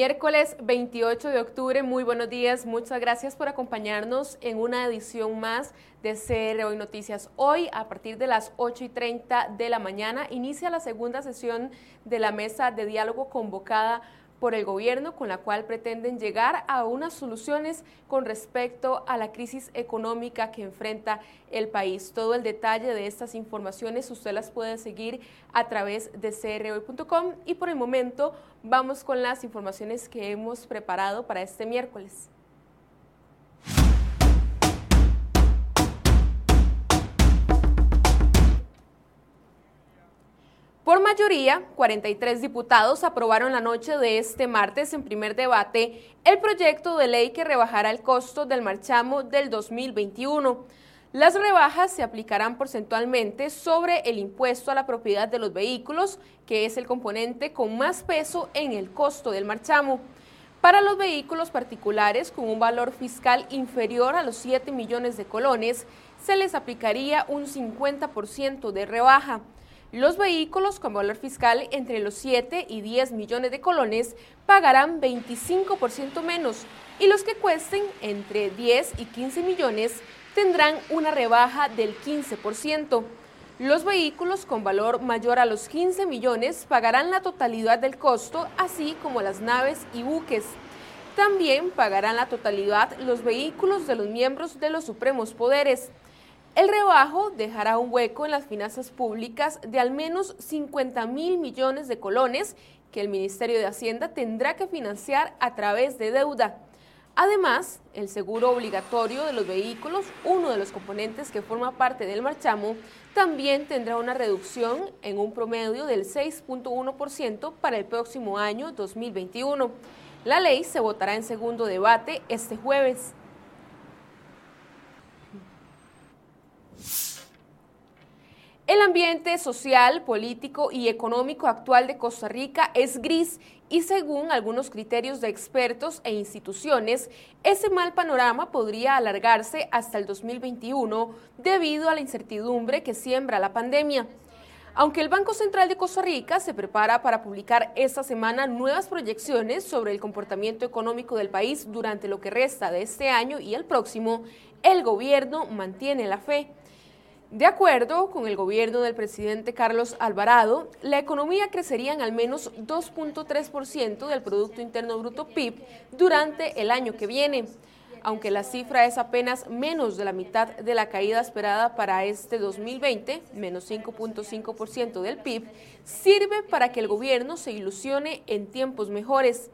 Miércoles 28 de octubre, muy buenos días, muchas gracias por acompañarnos en una edición más de CR Hoy Noticias. Hoy, a partir de las 8 y 30 de la mañana, inicia la segunda sesión de la mesa de diálogo convocada por el gobierno con la cual pretenden llegar a unas soluciones con respecto a la crisis económica que enfrenta el país. Todo el detalle de estas informaciones usted las puede seguir a través de crhoy.com y por el momento vamos con las informaciones que hemos preparado para este miércoles. Por mayoría, 43 diputados aprobaron la noche de este martes en primer debate el proyecto de ley que rebajará el costo del marchamo del 2021. Las rebajas se aplicarán porcentualmente sobre el impuesto a la propiedad de los vehículos, que es el componente con más peso en el costo del marchamo. Para los vehículos particulares con un valor fiscal inferior a los 7 millones de colones, se les aplicaría un 50% de rebaja. Los vehículos con valor fiscal entre los 7 y 10 millones de colones pagarán 25% menos y los que cuesten entre 10 y 15 millones tendrán una rebaja del 15%. Los vehículos con valor mayor a los 15 millones pagarán la totalidad del costo, así como las naves y buques. También pagarán la totalidad los vehículos de los miembros de los supremos poderes. El rebajo dejará un hueco en las finanzas públicas de al menos 50 mil millones de colones que el Ministerio de Hacienda tendrá que financiar a través de deuda. Además, el seguro obligatorio de los vehículos, uno de los componentes que forma parte del marchamo, también tendrá una reducción en un promedio del 6.1% para el próximo año 2021. La ley se votará en segundo debate este jueves. El ambiente social, político y económico actual de Costa Rica es gris y según algunos criterios de expertos e instituciones, ese mal panorama podría alargarse hasta el 2021 debido a la incertidumbre que siembra la pandemia. Aunque el Banco Central de Costa Rica se prepara para publicar esta semana nuevas proyecciones sobre el comportamiento económico del país durante lo que resta de este año y el próximo, el gobierno mantiene la fe. De acuerdo con el gobierno del presidente Carlos Alvarado, la economía crecería en al menos 2.3% del Producto Interno Bruto PIB durante el año que viene. Aunque la cifra es apenas menos de la mitad de la caída esperada para este 2020, menos 5.5% del PIB, sirve para que el gobierno se ilusione en tiempos mejores.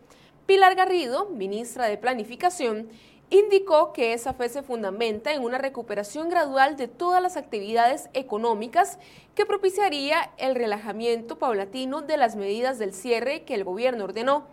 Pilar Garrido, ministra de Planificación, indicó que esa fe se fundamenta en una recuperación gradual de todas las actividades económicas que propiciaría el relajamiento paulatino de las medidas del cierre que el gobierno ordenó.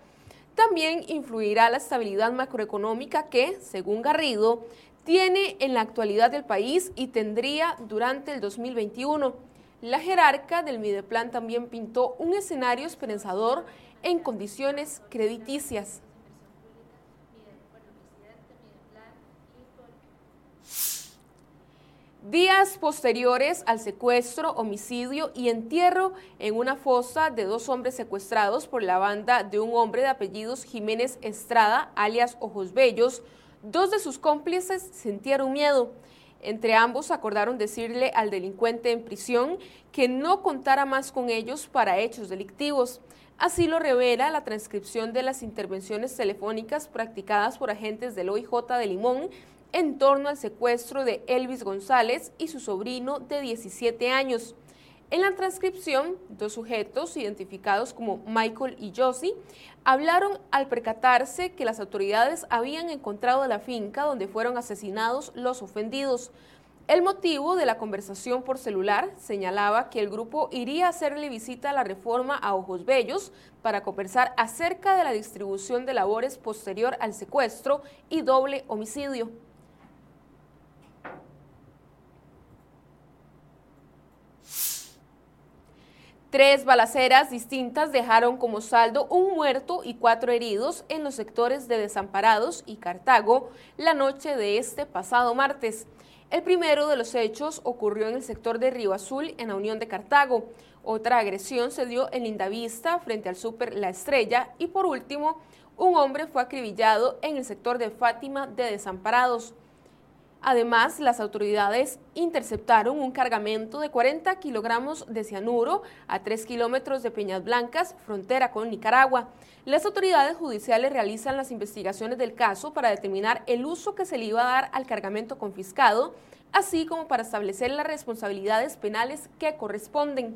También influirá la estabilidad macroeconómica que, según Garrido, tiene en la actualidad del país y tendría durante el 2021. La jerarca del Mideplan también pintó un escenario esperanzador en condiciones crediticias. Días posteriores al secuestro, homicidio y entierro en una fosa de dos hombres secuestrados por la banda de un hombre de apellidos Jiménez Estrada, alias Ojos Bellos, dos de sus cómplices sintieron miedo. Entre ambos acordaron decirle al delincuente en prisión que no contara más con ellos para hechos delictivos. Así lo revela la transcripción de las intervenciones telefónicas practicadas por agentes del OIJ de Limón en torno al secuestro de Elvis González y su sobrino de 17 años. En la transcripción, dos sujetos identificados como Michael y Josie hablaron al percatarse que las autoridades habían encontrado la finca donde fueron asesinados los ofendidos. El motivo de la conversación por celular señalaba que el grupo iría a hacerle visita a la reforma a Ojos Bellos para conversar acerca de la distribución de labores posterior al secuestro y doble homicidio. Tres balaceras distintas dejaron como saldo un muerto y cuatro heridos en los sectores de Desamparados y Cartago la noche de este pasado martes. El primero de los hechos ocurrió en el sector de Río Azul, en la Unión de Cartago. Otra agresión se dio en Lindavista, frente al Super La Estrella. Y por último, un hombre fue acribillado en el sector de Fátima de Desamparados. Además, las autoridades interceptaron un cargamento de 40 kilogramos de cianuro a 3 kilómetros de Peñas Blancas, frontera con Nicaragua. Las autoridades judiciales realizan las investigaciones del caso para determinar el uso que se le iba a dar al cargamento confiscado, así como para establecer las responsabilidades penales que corresponden.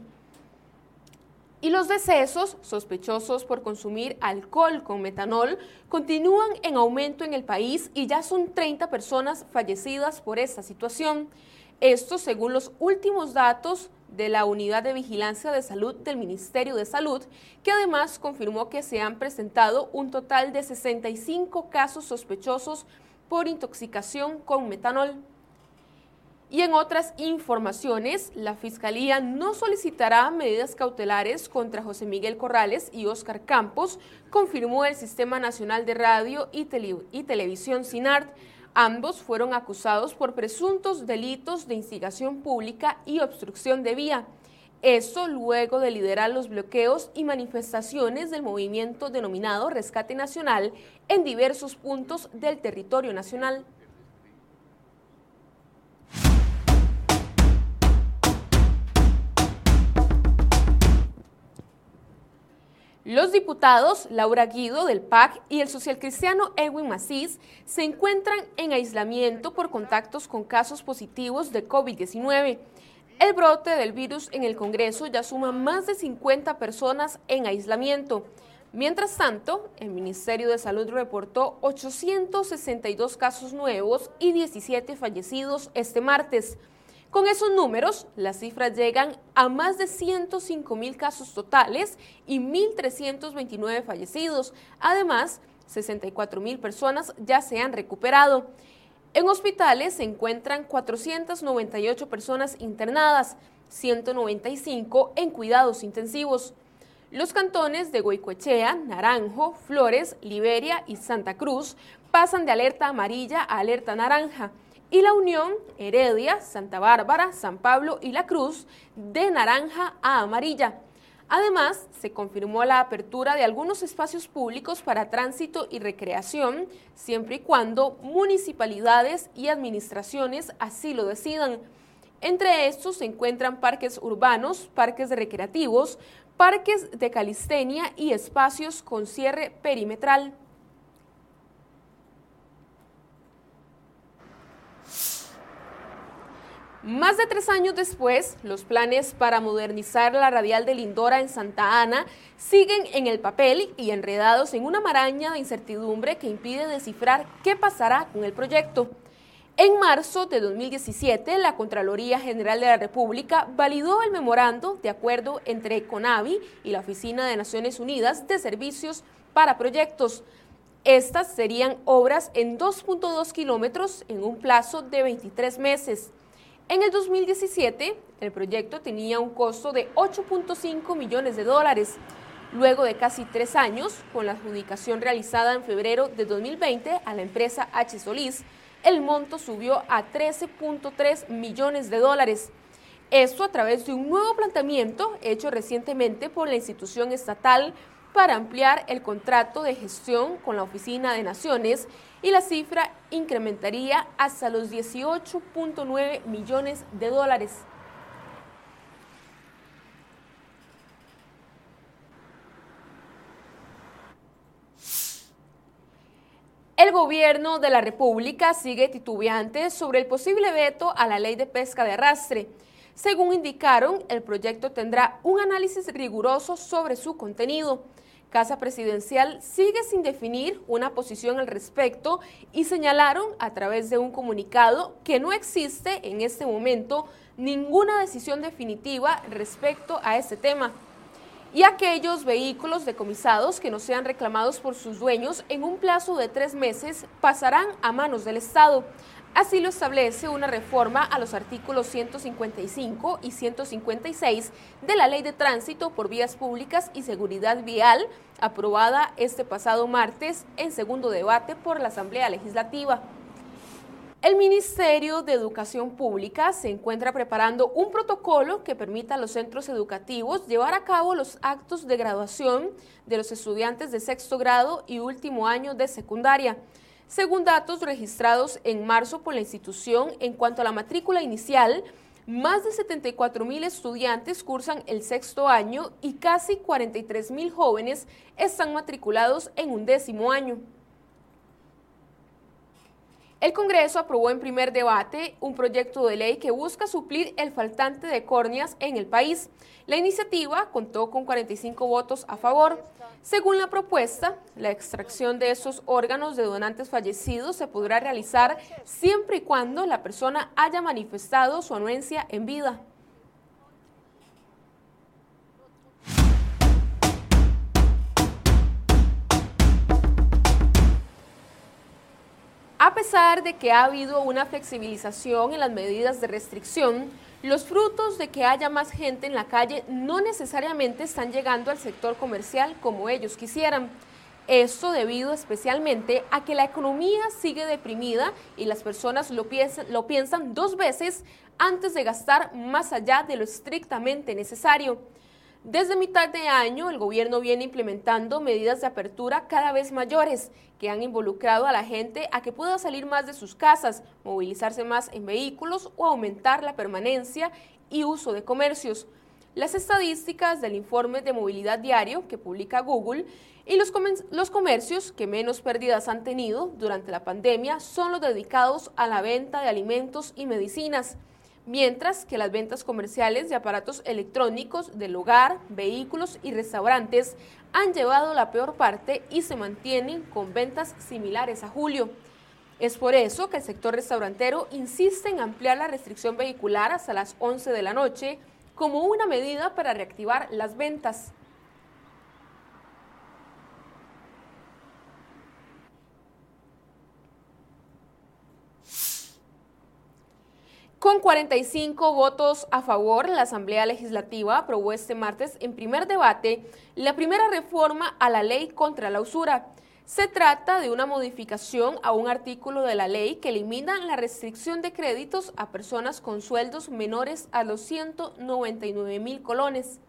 Y los decesos sospechosos por consumir alcohol con metanol continúan en aumento en el país y ya son 30 personas fallecidas por esta situación. Esto según los últimos datos de la Unidad de Vigilancia de Salud del Ministerio de Salud, que además confirmó que se han presentado un total de 65 casos sospechosos por intoxicación con metanol. Y en otras informaciones, la Fiscalía no solicitará medidas cautelares contra José Miguel Corrales y Óscar Campos, confirmó el Sistema Nacional de Radio y, Televisión SINART. Ambos fueron acusados por presuntos delitos de instigación pública y obstrucción de vía. Esto luego de liderar los bloqueos y manifestaciones del movimiento denominado Rescate Nacional en diversos puntos del territorio nacional. Los diputados Laura Guido del PAC y el socialcristiano Edwin Macís se encuentran en aislamiento por contactos con casos positivos de COVID-19. El brote del virus en el Congreso ya suma más de 50 personas en aislamiento. Mientras tanto, el Ministerio de Salud reportó 862 casos nuevos y 17 fallecidos este martes. Con esos números, las cifras llegan a más de 105 mil casos totales y 1.329 fallecidos. Además, 64 mil personas ya se han recuperado. En hospitales se encuentran 498 personas internadas, 195 en cuidados intensivos. Los cantones de Goicoechea, Naranjo, Flores, Liberia y Santa Cruz pasan de alerta amarilla a alerta naranja y la Unión, Heredia, Santa Bárbara, San Pablo y La Cruz de naranja a amarilla. Además, se confirmó la apertura de algunos espacios públicos para tránsito y recreación, siempre y cuando municipalidades y administraciones así lo decidan. Entre estos se encuentran parques urbanos, parques recreativos, parques de calistenia y espacios con cierre perimetral. Más de tres años después, los planes para modernizar la radial de Lindora en Santa Ana siguen en el papel y enredados en una maraña de incertidumbre que impide descifrar qué pasará con el proyecto. En marzo de 2017, la Contraloría General de la República validó el memorando de acuerdo entre CONAVI y la Oficina de Naciones Unidas de Servicios para Proyectos. Estas serían obras en 2.2 kilómetros en un plazo de 23 meses. En el 2017, el proyecto tenía un costo de 8.5 millones de dólares. Luego de casi tres años, con la adjudicación realizada en febrero de 2020 a la empresa H. Solís, el monto subió a 13.3 millones de dólares. Esto a través de un nuevo planteamiento hecho recientemente por la institución estatal para ampliar el contrato de gestión con la Oficina de Naciones y la cifra incrementaría hasta los 18.9 millones de dólares. El gobierno de la República sigue titubeante sobre el posible veto a la ley de pesca de arrastre. Según indicaron, el proyecto tendrá un análisis riguroso sobre su contenido. Casa Presidencial sigue sin definir una posición al respecto y señalaron a través de un comunicado que no existe en este momento ninguna decisión definitiva respecto a este tema. Y aquellos vehículos decomisados que no sean reclamados por sus dueños en un plazo de tres meses pasarán a manos del Estado. Así lo establece una reforma a los artículos 155 y 156 de la Ley de Tránsito por Vías Públicas y Seguridad Vial, aprobada este pasado martes en segundo debate por la Asamblea Legislativa. El Ministerio de Educación Pública se encuentra preparando un protocolo que permita a los centros educativos llevar a cabo los actos de graduación de los estudiantes de sexto grado y último año de secundaria. Según datos registrados en marzo por la institución en cuanto a la matrícula inicial, más de 74 mil estudiantes cursan el sexto año y casi 43 mil jóvenes están matriculados en un décimo año. El Congreso aprobó en primer debate un proyecto de ley que busca suplir el faltante de córneas en el país. La iniciativa contó con 45 votos a favor. Según la propuesta, la extracción de esos órganos de donantes fallecidos se podrá realizar siempre y cuando la persona haya manifestado su anuencia en vida. Pesar de que ha habido una flexibilización en las medidas de restricción, los frutos de que haya más gente en la calle no necesariamente están llegando al sector comercial como ellos quisieran. Esto debido especialmente a que la economía sigue deprimida y las personas lo piensan dos veces antes de gastar más allá de lo estrictamente necesario. Desde mitad de año, el gobierno viene implementando medidas de apertura cada vez mayores que han involucrado a la gente a que pueda salir más de sus casas, movilizarse más en vehículos o aumentar la permanencia y uso de comercios. Las estadísticas del informe de movilidad diario que publica Google y los, los, comercios que menos pérdidas han tenido durante la pandemia son los dedicados a la venta de alimentos y medicinas mientras que las ventas comerciales de aparatos electrónicos del hogar, vehículos y restaurantes han llevado la peor parte y se mantienen con ventas similares a julio. Es por eso que el sector restaurantero insiste en ampliar la restricción vehicular hasta las 11 de la noche como una medida para reactivar las ventas. Con 45 votos a favor, la Asamblea Legislativa aprobó este martes en primer debate la primera reforma a la ley contra la usura. Se trata de una modificación a un artículo de la ley que elimina la restricción de créditos a personas con sueldos menores a los 199 mil colones.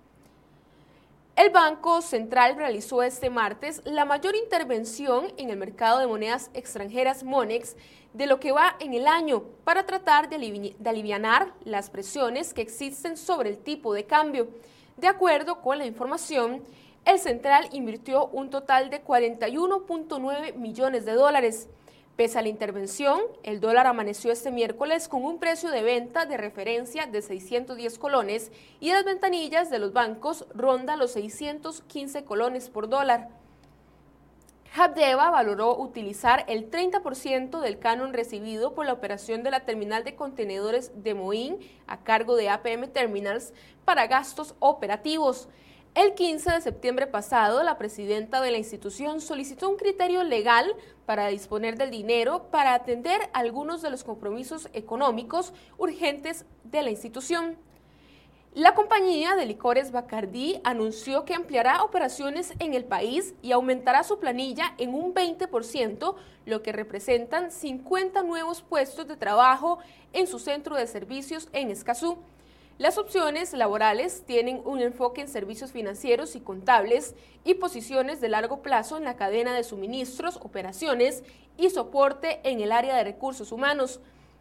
El Banco Central realizó este martes la mayor intervención en el mercado de monedas extranjeras MONEX de lo que va en el año para tratar de, aliviar las presiones que existen sobre el tipo de cambio. De acuerdo con la información, el central invirtió un total de 41.9 millones de dólares. Pese a la intervención, el dólar amaneció este miércoles con un precio de venta de referencia de 610 colones y las ventanillas de los bancos ronda los 615 colones por dólar. Habdeba valoró utilizar el 30% del canon recibido por la operación de la terminal de contenedores de Moín a cargo de APM Terminals para gastos operativos. El 15 de septiembre pasado, la presidenta de la institución solicitó un criterio legal para disponer del dinero para atender algunos de los compromisos económicos urgentes de la institución. La compañía de licores Bacardí anunció que ampliará operaciones en el país y aumentará su planilla en un 20%, lo que representan 50 nuevos puestos de trabajo en su centro de servicios en Escazú. Las opciones laborales tienen un enfoque en servicios financieros y contables y posiciones de largo plazo en la cadena de suministros, operaciones y soporte en el área de recursos humanos.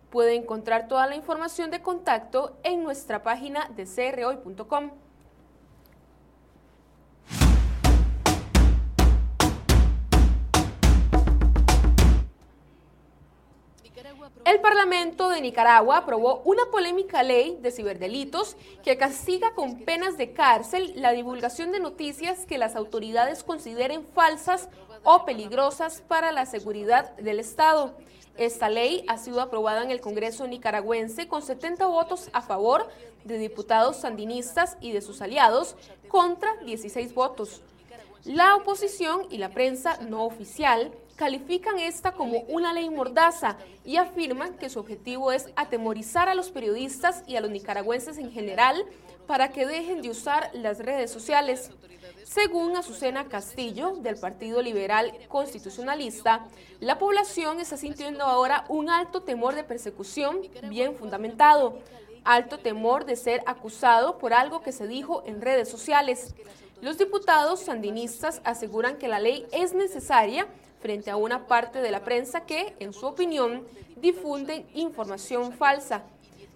Puede encontrar toda la información de contacto en nuestra página de crhoy.com. El Parlamento de Nicaragua aprobó una polémica ley de ciberdelitos que castiga con penas de cárcel la divulgación de noticias que las autoridades consideren falsas o peligrosas para la seguridad del Estado. Esta ley ha sido aprobada en el Congreso nicaragüense con 70 votos a favor de diputados sandinistas y de sus aliados contra 16 votos. La oposición y la prensa no oficial califican esta como una ley mordaza y afirman que su objetivo es atemorizar a los periodistas y a los nicaragüenses en general para que dejen de usar las redes sociales. Según Azucena Castillo, del Partido Liberal Constitucionalista, la población está sintiendo ahora un alto temor de persecución bien fundamentado, alto temor de ser acusado por algo que se dijo en redes sociales. Los diputados sandinistas aseguran que la ley es necesaria frente a una parte de la prensa que, en su opinión, difunden información falsa.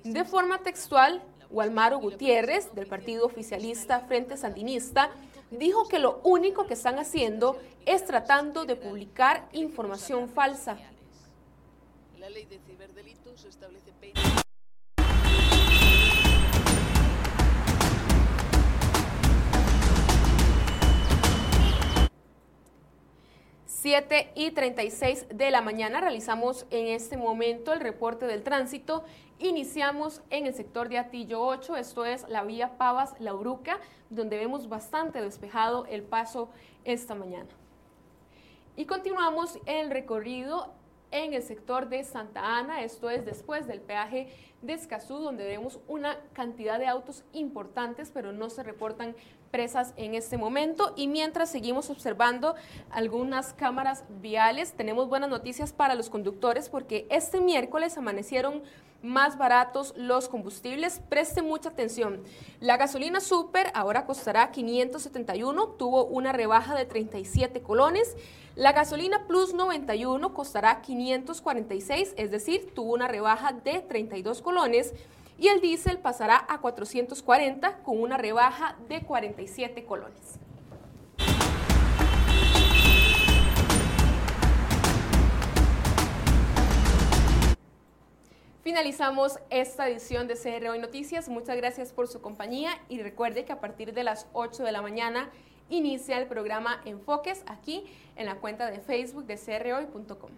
De forma textual, Walmaro Gutiérrez, del partido oficialista Frente Sandinista, dijo que lo único que están haciendo es tratando de publicar información falsa. 7 y 36 de la mañana realizamos en este momento el reporte del tránsito. Iniciamos en el sector de Atillo 8, esto es la vía Pavas-La Uruca, donde vemos bastante despejado el paso esta mañana. Y continuamos el recorrido en el sector de Santa Ana, esto es después del peaje de Escazú, donde vemos una cantidad de autos importantes, pero no se reportan presas en este momento. Y mientras seguimos observando algunas cámaras viales, tenemos buenas noticias para los conductores porque este miércoles amanecieron más baratos los combustibles. Preste mucha atención. La gasolina super ahora costará 571, tuvo una rebaja de 37 colones. La gasolina Plus 91 costará 546, es decir, tuvo una rebaja de 32 colones. Y el diésel pasará a 440 con una rebaja de 47 colones. Finalizamos esta edición de CR Hoy Noticias. Muchas gracias por su compañía y recuerde que a partir de las 8 de la mañana inicia el programa Enfoques aquí en la cuenta de Facebook de crhoy.com.